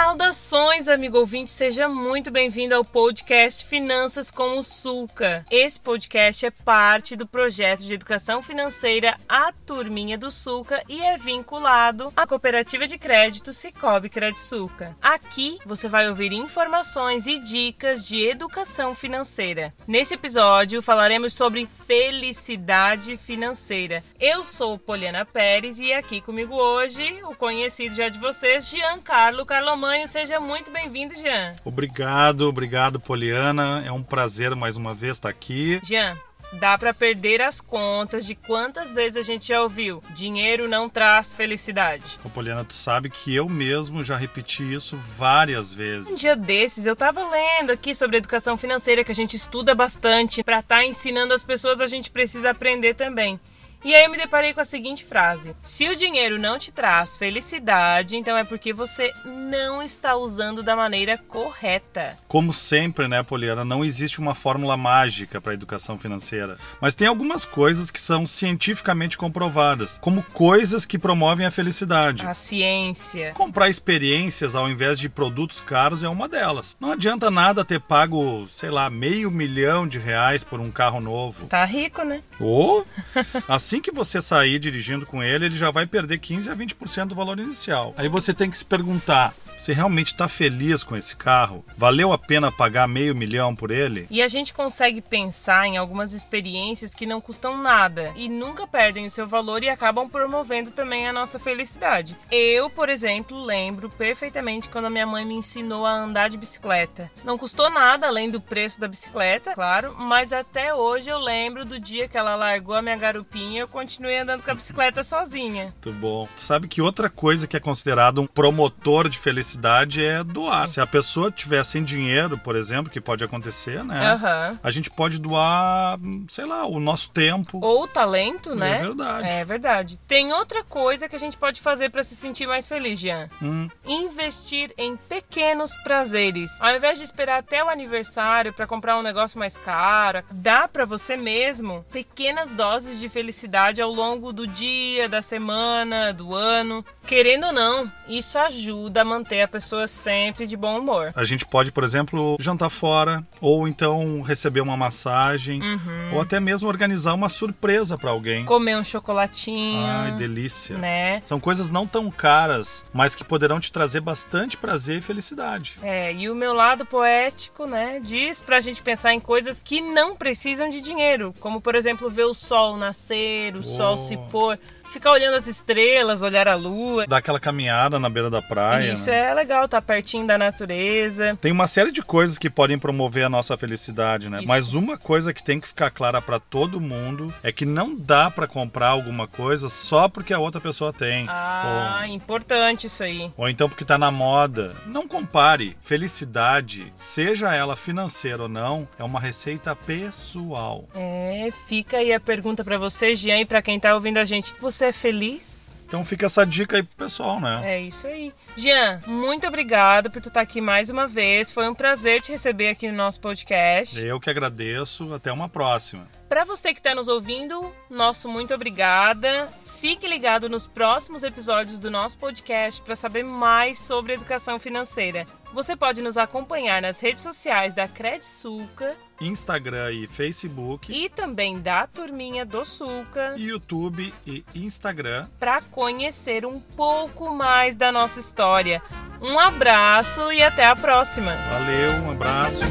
Saudações, amigo ouvinte, seja muito bem-vindo ao podcast Finanças com o Sulca. Esse podcast é parte do projeto de educação financeira A Turminha do Sulca e é vinculado à cooperativa de crédito Cicobi Sulca. Aqui você vai ouvir informações e dicas de educação financeira. Nesse episódio falaremos sobre felicidade financeira. Eu sou Poliana Pérez e aqui comigo hoje o conhecido já de vocês, Giancarlo Carloman tamanho. Seja muito bem-vindo, Jean. Obrigado, obrigado, Poliana. É um prazer mais uma vez estar aqui. Jean, dá para perder as contas de quantas vezes a gente já ouviu. Dinheiro não traz felicidade. Ô, Poliana, tu sabe que eu mesmo já repeti isso várias vezes. Um dia desses eu tava lendo aqui sobre educação financeira que a gente estuda bastante. Para estar tá ensinando as pessoas, a gente precisa aprender também. E aí eu me deparei com a seguinte frase: Se o dinheiro não te traz felicidade, então é porque você não está usando da maneira correta. Como sempre, né, Poliana, não existe uma fórmula mágica para a educação financeira, mas tem algumas coisas que são cientificamente comprovadas, como coisas que promovem a felicidade. A ciência. Comprar experiências ao invés de produtos caros é uma delas. Não adianta nada ter pago, sei lá, meio milhão de reais por um carro novo. Tá rico, né? Ou oh, assim que você sair dirigindo com ele, ele já vai perder 15 a 20% do valor inicial. Aí você tem que se perguntar: você realmente está feliz com esse carro? Valeu a pena pagar meio milhão por ele? E a gente consegue pensar em algumas experiências que não custam nada e nunca perdem o seu valor e acabam promovendo também a nossa felicidade. Eu, por exemplo, lembro perfeitamente quando a minha mãe me ensinou a andar de bicicleta. Não custou nada além do preço da bicicleta, claro, mas até hoje eu lembro do dia que ela largou a minha garupinha e eu continuei andando com a bicicleta sozinha. Muito bom. Tu sabe que outra coisa que é considerado um promotor de felicidade felicidade é doar. Se a pessoa tiver sem dinheiro, por exemplo, que pode acontecer, né? Uhum. A gente pode doar, sei lá, o nosso tempo. Ou o talento, né? É verdade. É verdade. Tem outra coisa que a gente pode fazer para se sentir mais feliz, Jean. Hum. Investir em pequenos prazeres. Ao invés de esperar até o aniversário para comprar um negócio mais caro, dá para você mesmo pequenas doses de felicidade ao longo do dia, da semana, do ano. Querendo ou não, isso ajuda a manter a pessoa sempre de bom humor. A gente pode, por exemplo, jantar fora, ou então receber uma massagem, uhum. ou até mesmo organizar uma surpresa para alguém. Comer um chocolatinho. Ai, delícia. Né? São coisas não tão caras, mas que poderão te trazer bastante prazer e felicidade. É, e o meu lado poético, né, diz pra gente pensar em coisas que não precisam de dinheiro, como por exemplo ver o sol nascer, o oh. sol se pôr ficar olhando as estrelas, olhar a lua. Dar aquela caminhada na beira da praia. Isso né? é legal, tá pertinho da natureza. Tem uma série de coisas que podem promover a nossa felicidade, né? Isso. Mas uma coisa que tem que ficar clara para todo mundo é que não dá para comprar alguma coisa só porque a outra pessoa tem. Ah, ou... importante isso aí. Ou então porque tá na moda. Não compare. Felicidade, seja ela financeira ou não, é uma receita pessoal. É, fica aí a pergunta para você, Jean, e para quem tá ouvindo a gente. Você você é feliz? Então fica essa dica aí pro pessoal, né? É isso aí. Jean, muito obrigada por tu estar aqui mais uma vez. Foi um prazer te receber aqui no nosso podcast. Eu que agradeço. Até uma próxima. Para você que está nos ouvindo, nosso muito obrigada. Fique ligado nos próximos episódios do nosso podcast para saber mais sobre educação financeira. Você pode nos acompanhar nas redes sociais da Sulca, Instagram e Facebook e também da Turminha do Sulca, YouTube e Instagram para conhecer um pouco mais da nossa história. Um abraço e até a próxima. Valeu, um abraço.